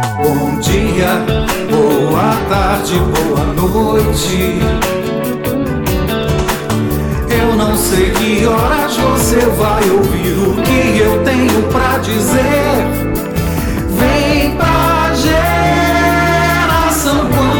Bom dia, boa tarde, boa noite. Eu não sei que horas você vai ouvir o que eu tenho pra dizer. Vem pra geração quântica.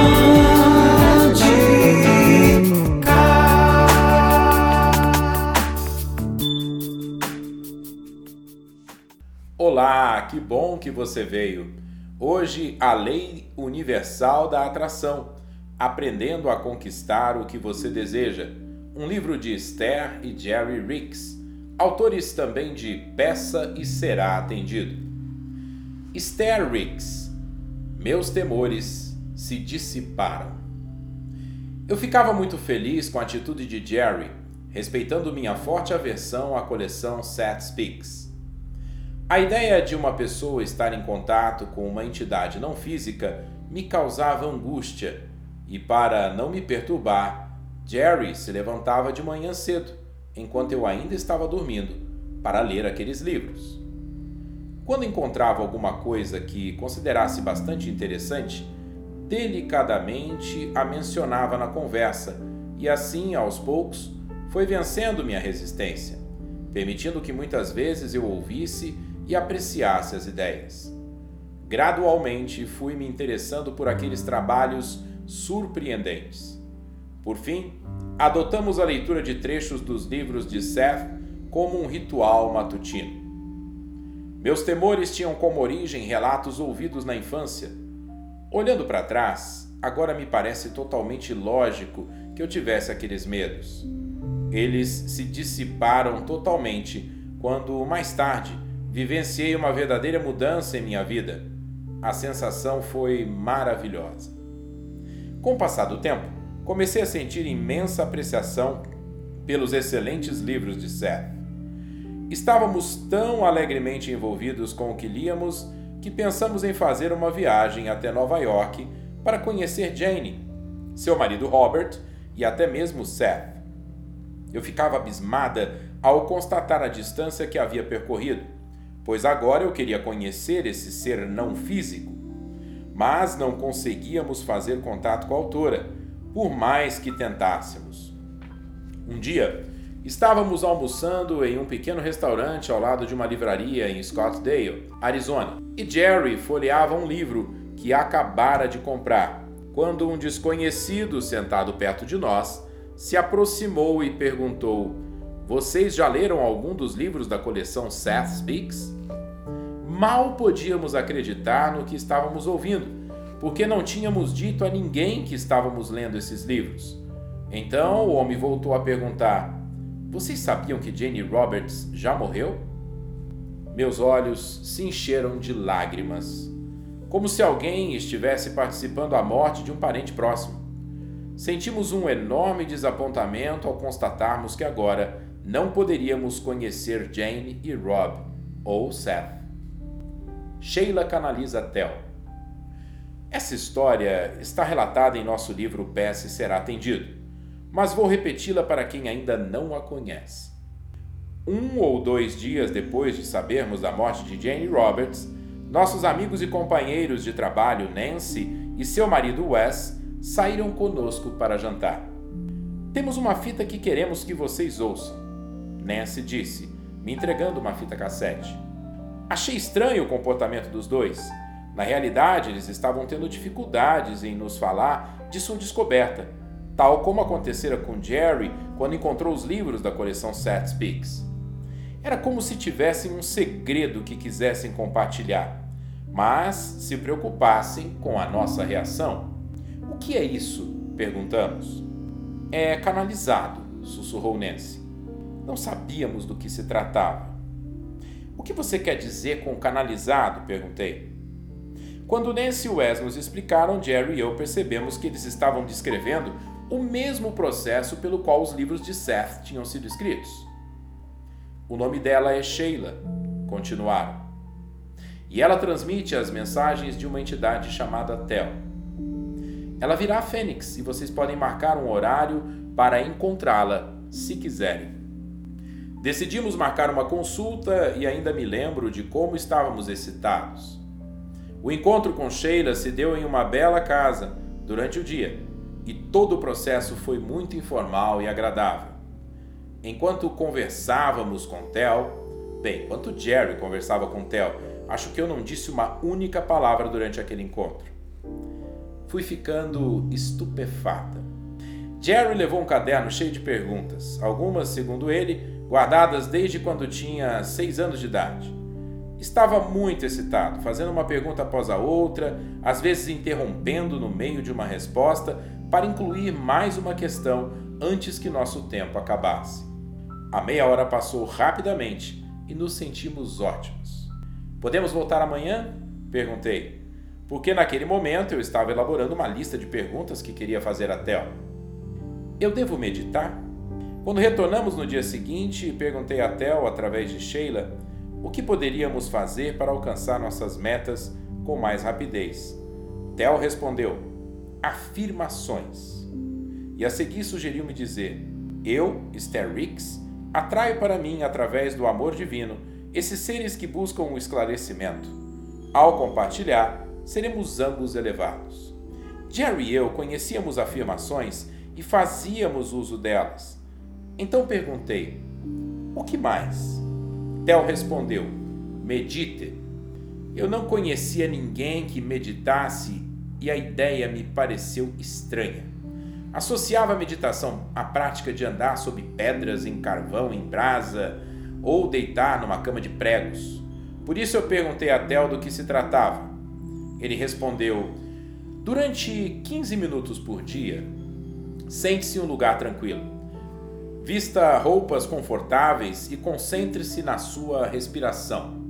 Olá, que bom que você veio. Hoje, a lei universal da atração, aprendendo a conquistar o que você deseja. Um livro de Esther e Jerry Ricks, autores também de Peça e Será Atendido. Esther Ricks, meus temores se dissiparam. Eu ficava muito feliz com a atitude de Jerry, respeitando minha forte aversão à coleção Seth Speaks. A ideia de uma pessoa estar em contato com uma entidade não física me causava angústia, e para não me perturbar, Jerry se levantava de manhã cedo, enquanto eu ainda estava dormindo, para ler aqueles livros. Quando encontrava alguma coisa que considerasse bastante interessante, delicadamente a mencionava na conversa, e assim, aos poucos, foi vencendo minha resistência, permitindo que muitas vezes eu ouvisse e apreciasse as ideias. Gradualmente fui me interessando por aqueles trabalhos surpreendentes. Por fim, adotamos a leitura de trechos dos livros de Seth como um ritual matutino. Meus temores tinham como origem relatos ouvidos na infância. Olhando para trás, agora me parece totalmente lógico que eu tivesse aqueles medos. Eles se dissiparam totalmente quando, mais tarde, vivenciei uma verdadeira mudança em minha vida. A sensação foi maravilhosa. Com o passar do tempo, comecei a sentir imensa apreciação pelos excelentes livros de Seth. Estávamos tão alegremente envolvidos com o que líamos que pensamos em fazer uma viagem até Nova York para conhecer Jane, seu marido Robert e até mesmo Seth. Eu ficava abismada ao constatar a distância que havia percorrido pois agora eu queria conhecer esse ser não físico. Mas não conseguíamos fazer contato com a autora, por mais que tentássemos. Um dia, estávamos almoçando em um pequeno restaurante ao lado de uma livraria em Scottsdale, Arizona, e Jerry folheava um livro que acabara de comprar, quando um desconhecido sentado perto de nós se aproximou e perguntou: vocês já leram algum dos livros da coleção Seth Speaks? Mal podíamos acreditar no que estávamos ouvindo, porque não tínhamos dito a ninguém que estávamos lendo esses livros. Então o homem voltou a perguntar: Vocês sabiam que Jane Roberts já morreu? Meus olhos se encheram de lágrimas, como se alguém estivesse participando da morte de um parente próximo. Sentimos um enorme desapontamento ao constatarmos que agora não poderíamos conhecer Jane e Rob ou Seth. Sheila canaliza Tel. Essa história está relatada em nosso livro PS Será Atendido, mas vou repeti-la para quem ainda não a conhece. Um ou dois dias depois de sabermos da morte de Jane Roberts, nossos amigos e companheiros de trabalho Nancy e seu marido Wes saíram conosco para jantar. Temos uma fita que queremos que vocês ouçam. Nancy disse, me entregando uma fita cassete. Achei estranho o comportamento dos dois. Na realidade, eles estavam tendo dificuldades em nos falar de sua descoberta, tal como acontecera com Jerry quando encontrou os livros da coleção Seth Speaks. Era como se tivessem um segredo que quisessem compartilhar, mas se preocupassem com a nossa reação. O que é isso? perguntamos. É canalizado, sussurrou Nancy. Não sabíamos do que se tratava. O que você quer dizer com canalizado? perguntei. Quando Nancy e Wes nos explicaram, Jerry e eu percebemos que eles estavam descrevendo o mesmo processo pelo qual os livros de Seth tinham sido escritos. O nome dela é Sheila, continuaram. E ela transmite as mensagens de uma entidade chamada Tel. Ela virá a Fênix e vocês podem marcar um horário para encontrá-la, se quiserem. Decidimos marcar uma consulta e ainda me lembro de como estávamos excitados. O encontro com Sheila se deu em uma bela casa durante o dia e todo o processo foi muito informal e agradável. Enquanto conversávamos com Tel, bem, enquanto Jerry conversava com Tel, acho que eu não disse uma única palavra durante aquele encontro. Fui ficando estupefata. Jerry levou um caderno cheio de perguntas, algumas, segundo ele, guardadas desde quando tinha seis anos de idade. Estava muito excitado, fazendo uma pergunta após a outra, às vezes interrompendo no meio de uma resposta para incluir mais uma questão antes que nosso tempo acabasse. A meia hora passou rapidamente e nos sentimos ótimos. Podemos voltar amanhã? perguntei, porque naquele momento eu estava elaborando uma lista de perguntas que queria fazer a Tel. Eu devo meditar? Quando retornamos no dia seguinte, perguntei a Tel, através de Sheila, o que poderíamos fazer para alcançar nossas metas com mais rapidez. Tel respondeu: afirmações. E a seguir sugeriu-me dizer: Eu, Esther Ricks, atraio para mim, através do amor divino, esses seres que buscam o esclarecimento. Ao compartilhar, seremos ambos elevados. Jerry e eu conhecíamos afirmações e fazíamos uso delas. Então perguntei: O que mais? Tel respondeu: Medite. Eu não conhecia ninguém que meditasse e a ideia me pareceu estranha. Associava a meditação à prática de andar sob pedras em carvão em brasa ou deitar numa cama de pregos. Por isso eu perguntei a Tel do que se tratava. Ele respondeu: Durante 15 minutos por dia, sente-se em um lugar tranquilo. Vista roupas confortáveis e concentre-se na sua respiração.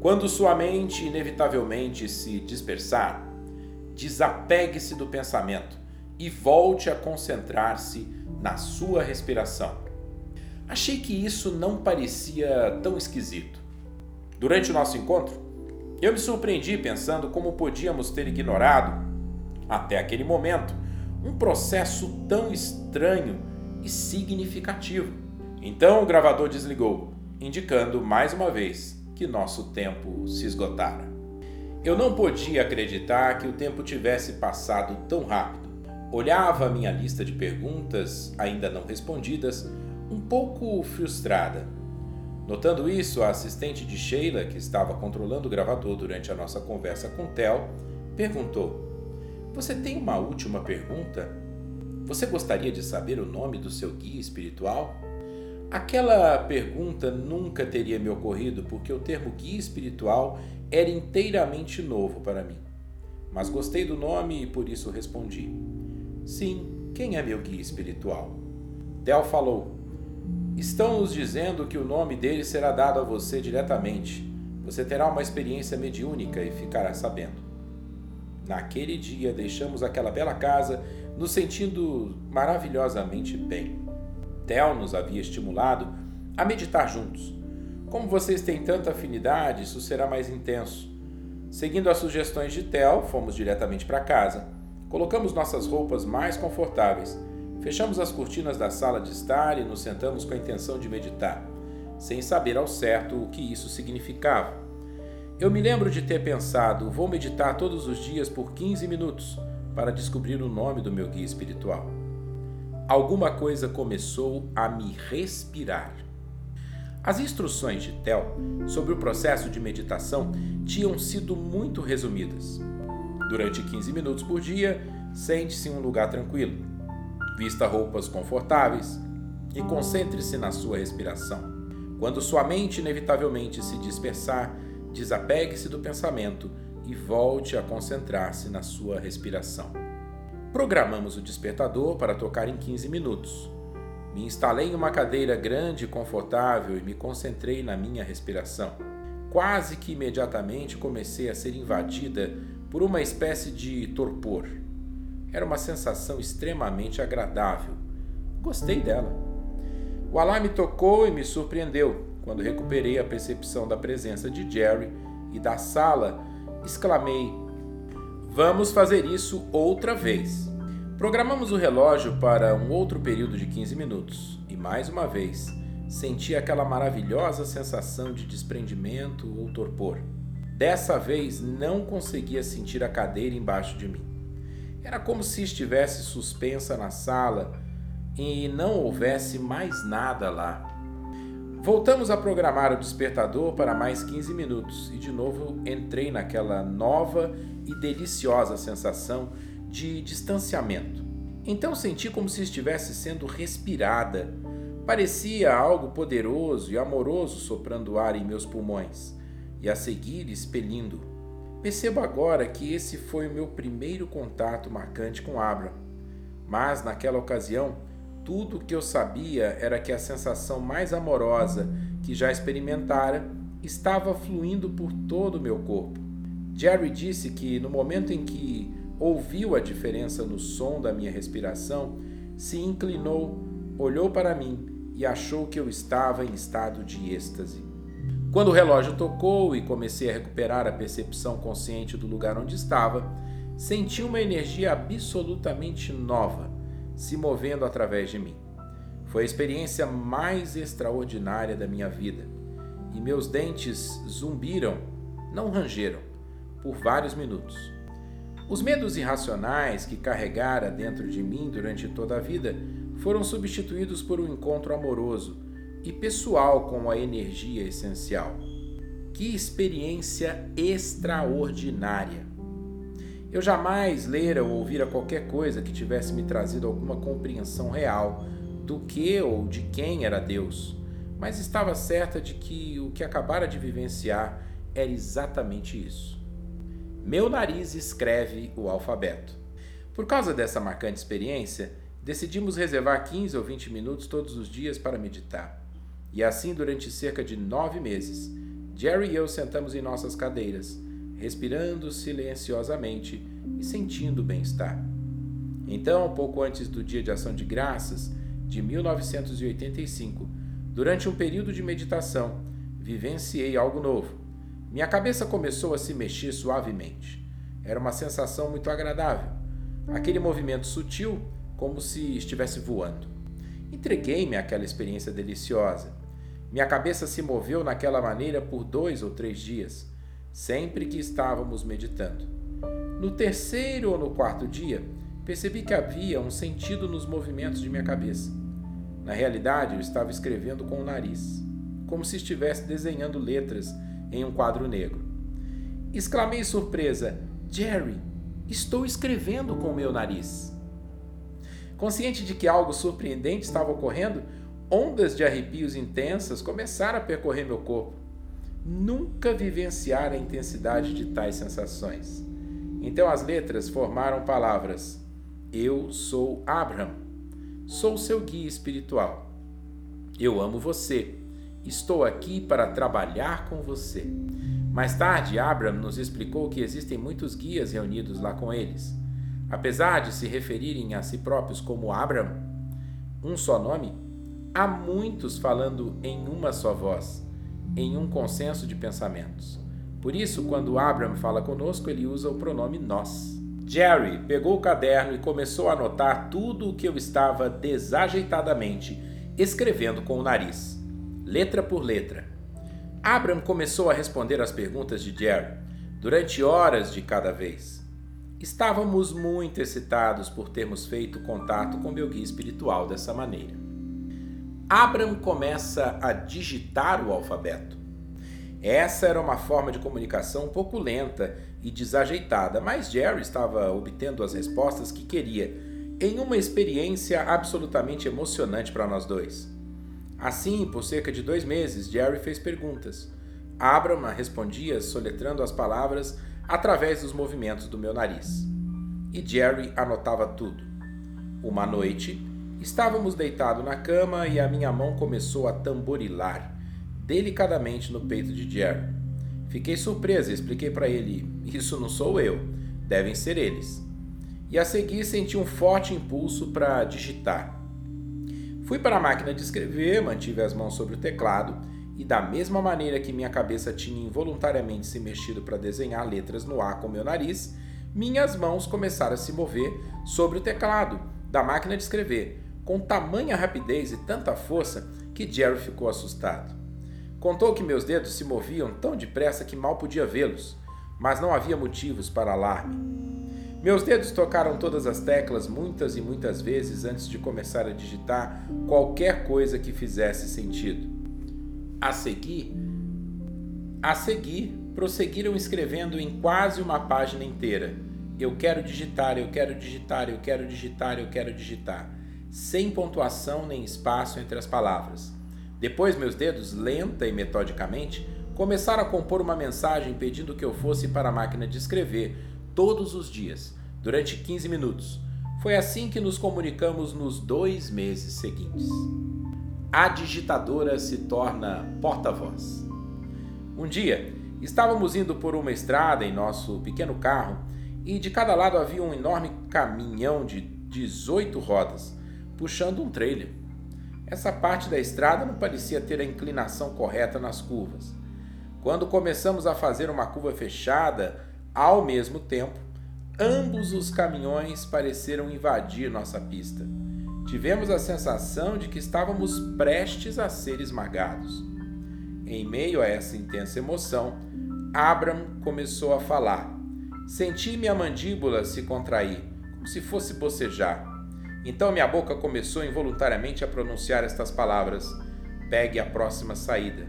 Quando sua mente inevitavelmente se dispersar, desapegue-se do pensamento e volte a concentrar-se na sua respiração. Achei que isso não parecia tão esquisito. Durante o nosso encontro, eu me surpreendi pensando como podíamos ter ignorado, até aquele momento, um processo tão estranho e significativo. Então o gravador desligou, indicando mais uma vez que nosso tempo se esgotara. Eu não podia acreditar que o tempo tivesse passado tão rápido. Olhava minha lista de perguntas, ainda não respondidas, um pouco frustrada. Notando isso, a assistente de Sheila, que estava controlando o gravador durante a nossa conversa com Tel, perguntou: Você tem uma última pergunta? Você gostaria de saber o nome do seu guia espiritual? Aquela pergunta nunca teria me ocorrido porque o termo guia espiritual era inteiramente novo para mim. Mas gostei do nome e por isso respondi: Sim, quem é meu guia espiritual? Del falou: Estão nos dizendo que o nome dele será dado a você diretamente. Você terá uma experiência mediúnica e ficará sabendo. Naquele dia deixamos aquela bela casa nos sentindo maravilhosamente bem. Tel nos havia estimulado a meditar juntos como vocês têm tanta afinidade, isso será mais intenso. Seguindo as sugestões de Tel, fomos diretamente para casa. Colocamos nossas roupas mais confortáveis. Fechamos as cortinas da sala de estar e nos sentamos com a intenção de meditar, sem saber ao certo o que isso significava. Eu me lembro de ter pensado: vou meditar todos os dias por 15 minutos para descobrir o nome do meu guia espiritual. Alguma coisa começou a me respirar. As instruções de Tel sobre o processo de meditação tinham sido muito resumidas. Durante 15 minutos por dia, sente-se em um lugar tranquilo, vista roupas confortáveis e concentre-se na sua respiração. Quando sua mente inevitavelmente se dispersar, desapegue-se do pensamento e volte a concentrar-se na sua respiração. Programamos o despertador para tocar em 15 minutos. Me instalei em uma cadeira grande e confortável e me concentrei na minha respiração. Quase que imediatamente comecei a ser invadida por uma espécie de torpor. Era uma sensação extremamente agradável. Gostei dela. O alarme tocou e me surpreendeu. Quando recuperei a percepção da presença de Jerry e da sala, exclamei: Vamos fazer isso outra vez. Programamos o relógio para um outro período de 15 minutos e, mais uma vez, senti aquela maravilhosa sensação de desprendimento ou torpor. Dessa vez não conseguia sentir a cadeira embaixo de mim. Era como se estivesse suspensa na sala e não houvesse mais nada lá. Voltamos a programar o despertador para mais 15 minutos e de novo entrei naquela nova e deliciosa sensação de distanciamento. Então senti como se estivesse sendo respirada. Parecia algo poderoso e amoroso soprando ar em meus pulmões e a seguir expelindo. Percebo agora que esse foi o meu primeiro contato marcante com Abra. Mas naquela ocasião, tudo o que eu sabia era que a sensação mais amorosa que já experimentara estava fluindo por todo o meu corpo. Jerry disse que no momento em que ouviu a diferença no som da minha respiração, se inclinou, olhou para mim e achou que eu estava em estado de êxtase. Quando o relógio tocou e comecei a recuperar a percepção consciente do lugar onde estava, senti uma energia absolutamente nova se movendo através de mim. Foi a experiência mais extraordinária da minha vida e meus dentes zumbiram, não rangeram, por vários minutos. Os medos irracionais que carregara dentro de mim durante toda a vida foram substituídos por um encontro amoroso e pessoal com a energia essencial. Que experiência extraordinária! Eu jamais lera ou ouvira qualquer coisa que tivesse me trazido alguma compreensão real do que ou de quem era Deus, mas estava certa de que o que acabara de vivenciar era exatamente isso. Meu nariz escreve o alfabeto. Por causa dessa marcante experiência, decidimos reservar 15 ou 20 minutos todos os dias para meditar. E assim, durante cerca de nove meses, Jerry e eu sentamos em nossas cadeiras respirando silenciosamente e sentindo bem-estar. Então, pouco antes do Dia de Ação de Graças de 1985, durante um período de meditação, vivenciei algo novo. Minha cabeça começou a se mexer suavemente. Era uma sensação muito agradável. Aquele movimento sutil, como se estivesse voando. Entreguei-me àquela experiência deliciosa. Minha cabeça se moveu naquela maneira por dois ou três dias sempre que estávamos meditando. No terceiro ou no quarto dia, percebi que havia um sentido nos movimentos de minha cabeça. Na realidade, eu estava escrevendo com o nariz, como se estivesse desenhando letras em um quadro negro. Exclamei surpresa: Jerry, estou escrevendo com o meu nariz. Consciente de que algo surpreendente estava ocorrendo, ondas de arrepios intensas começaram a percorrer meu corpo nunca vivenciara a intensidade de tais sensações. Então as letras formaram palavras: Eu sou Abraham, sou seu guia espiritual. Eu amo você, estou aqui para trabalhar com você. Mais tarde, Abraham nos explicou que existem muitos guias reunidos lá com eles. Apesar de se referirem a si próprios como Abraham, um só nome, há muitos falando em uma só voz em um consenso de pensamentos. Por isso, quando Abraham fala conosco, ele usa o pronome nós. Jerry pegou o caderno e começou a anotar tudo o que eu estava desajeitadamente escrevendo com o nariz, letra por letra. Abraham começou a responder às perguntas de Jerry, durante horas de cada vez. Estávamos muito excitados por termos feito contato com meu guia espiritual dessa maneira. Abraham começa a digitar o alfabeto. Essa era uma forma de comunicação um pouco lenta e desajeitada, mas Jerry estava obtendo as respostas que queria, em uma experiência absolutamente emocionante para nós dois. Assim, por cerca de dois meses, Jerry fez perguntas. Abraham respondia soletrando as palavras através dos movimentos do meu nariz. E Jerry anotava tudo. Uma noite, Estávamos deitados na cama e a minha mão começou a tamborilar delicadamente no peito de Jerry. Fiquei surpresa e expliquei para ele: Isso não sou eu, devem ser eles. E a seguir senti um forte impulso para digitar. Fui para a máquina de escrever, mantive as mãos sobre o teclado e, da mesma maneira que minha cabeça tinha involuntariamente se mexido para desenhar letras no ar com meu nariz, minhas mãos começaram a se mover sobre o teclado da máquina de escrever, com tamanha rapidez e tanta força que Jerry ficou assustado. Contou que meus dedos se moviam tão depressa que mal podia vê-los, mas não havia motivos para alarme. Meus dedos tocaram todas as teclas muitas e muitas vezes antes de começar a digitar qualquer coisa que fizesse sentido. A seguir, a seguir, prosseguiram escrevendo em quase uma página inteira. Eu quero digitar, eu quero digitar, eu quero digitar, eu quero digitar, sem pontuação nem espaço entre as palavras. Depois, meus dedos, lenta e metodicamente, começaram a compor uma mensagem pedindo que eu fosse para a máquina de escrever todos os dias, durante 15 minutos. Foi assim que nos comunicamos nos dois meses seguintes. A digitadora se torna porta-voz. Um dia, estávamos indo por uma estrada em nosso pequeno carro e de cada lado havia um enorme caminhão de 18 rodas puxando um trailer. Essa parte da estrada não parecia ter a inclinação correta nas curvas. Quando começamos a fazer uma curva fechada, ao mesmo tempo, ambos os caminhões pareceram invadir nossa pista. Tivemos a sensação de que estávamos prestes a ser esmagados. Em meio a essa intensa emoção, Abram começou a falar. Senti minha mandíbula se contrair, como se fosse bocejar. Então minha boca começou involuntariamente a pronunciar estas palavras: Pegue a próxima saída.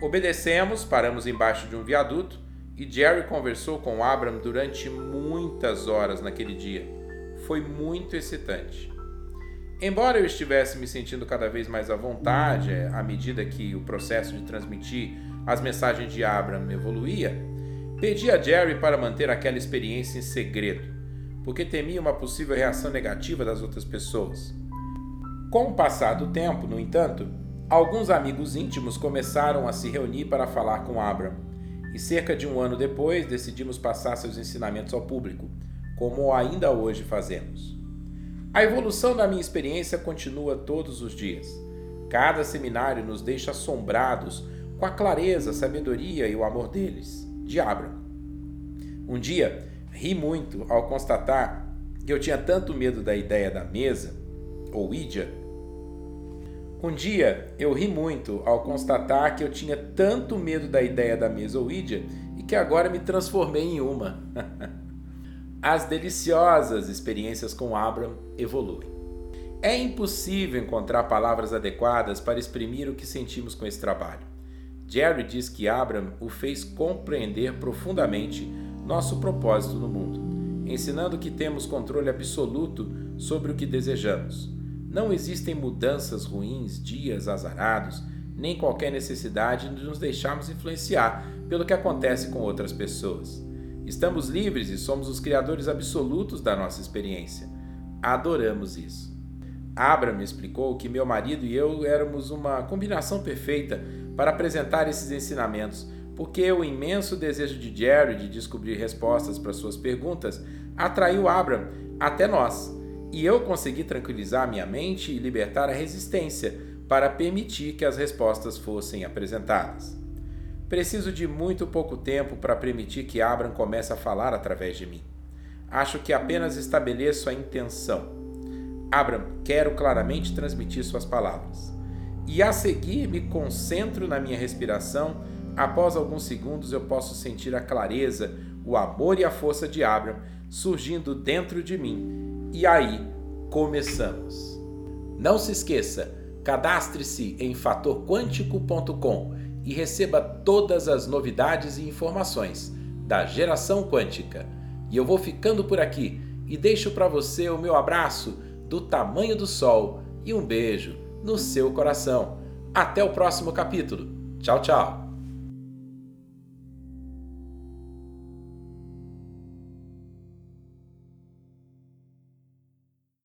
Obedecemos, paramos embaixo de um viaduto e Jerry conversou com Abram durante muitas horas naquele dia. Foi muito excitante. Embora eu estivesse me sentindo cada vez mais à vontade à medida que o processo de transmitir as mensagens de Abram evoluía, pedi a Jerry para manter aquela experiência em segredo porque temia uma possível reação negativa das outras pessoas. Com o passar do tempo, no entanto, alguns amigos íntimos começaram a se reunir para falar com Abram, e cerca de um ano depois decidimos passar seus ensinamentos ao público, como ainda hoje fazemos. A evolução da minha experiência continua todos os dias. Cada seminário nos deixa assombrados com a clareza, a sabedoria e o amor deles, de Abram. Um dia, ri muito ao constatar que eu tinha tanto medo da ideia da mesa, ou Idia. Um dia eu ri muito ao constatar que eu tinha tanto medo da ideia da mesa ou Idia e que agora me transformei em uma. As deliciosas experiências com Abram evoluem. É impossível encontrar palavras adequadas para exprimir o que sentimos com esse trabalho. Jerry diz que Abram o fez compreender profundamente nosso propósito no mundo, ensinando que temos controle absoluto sobre o que desejamos. Não existem mudanças ruins, dias azarados, nem qualquer necessidade de nos deixarmos influenciar pelo que acontece com outras pessoas. Estamos livres e somos os criadores absolutos da nossa experiência. Adoramos isso. Abra me explicou que meu marido e eu éramos uma combinação perfeita para apresentar esses ensinamentos porque o imenso desejo de Jerry de descobrir respostas para suas perguntas atraiu Abram até nós, e eu consegui tranquilizar minha mente e libertar a resistência para permitir que as respostas fossem apresentadas. Preciso de muito pouco tempo para permitir que Abram comece a falar através de mim. Acho que apenas estabeleço a intenção. Abram, quero claramente transmitir suas palavras. E a seguir me concentro na minha respiração Após alguns segundos, eu posso sentir a clareza, o amor e a força de Abraham surgindo dentro de mim. E aí, começamos. Não se esqueça, cadastre-se em fatorquântico.com e receba todas as novidades e informações da geração quântica. E eu vou ficando por aqui e deixo para você o meu abraço do tamanho do sol e um beijo no seu coração. Até o próximo capítulo. Tchau, tchau.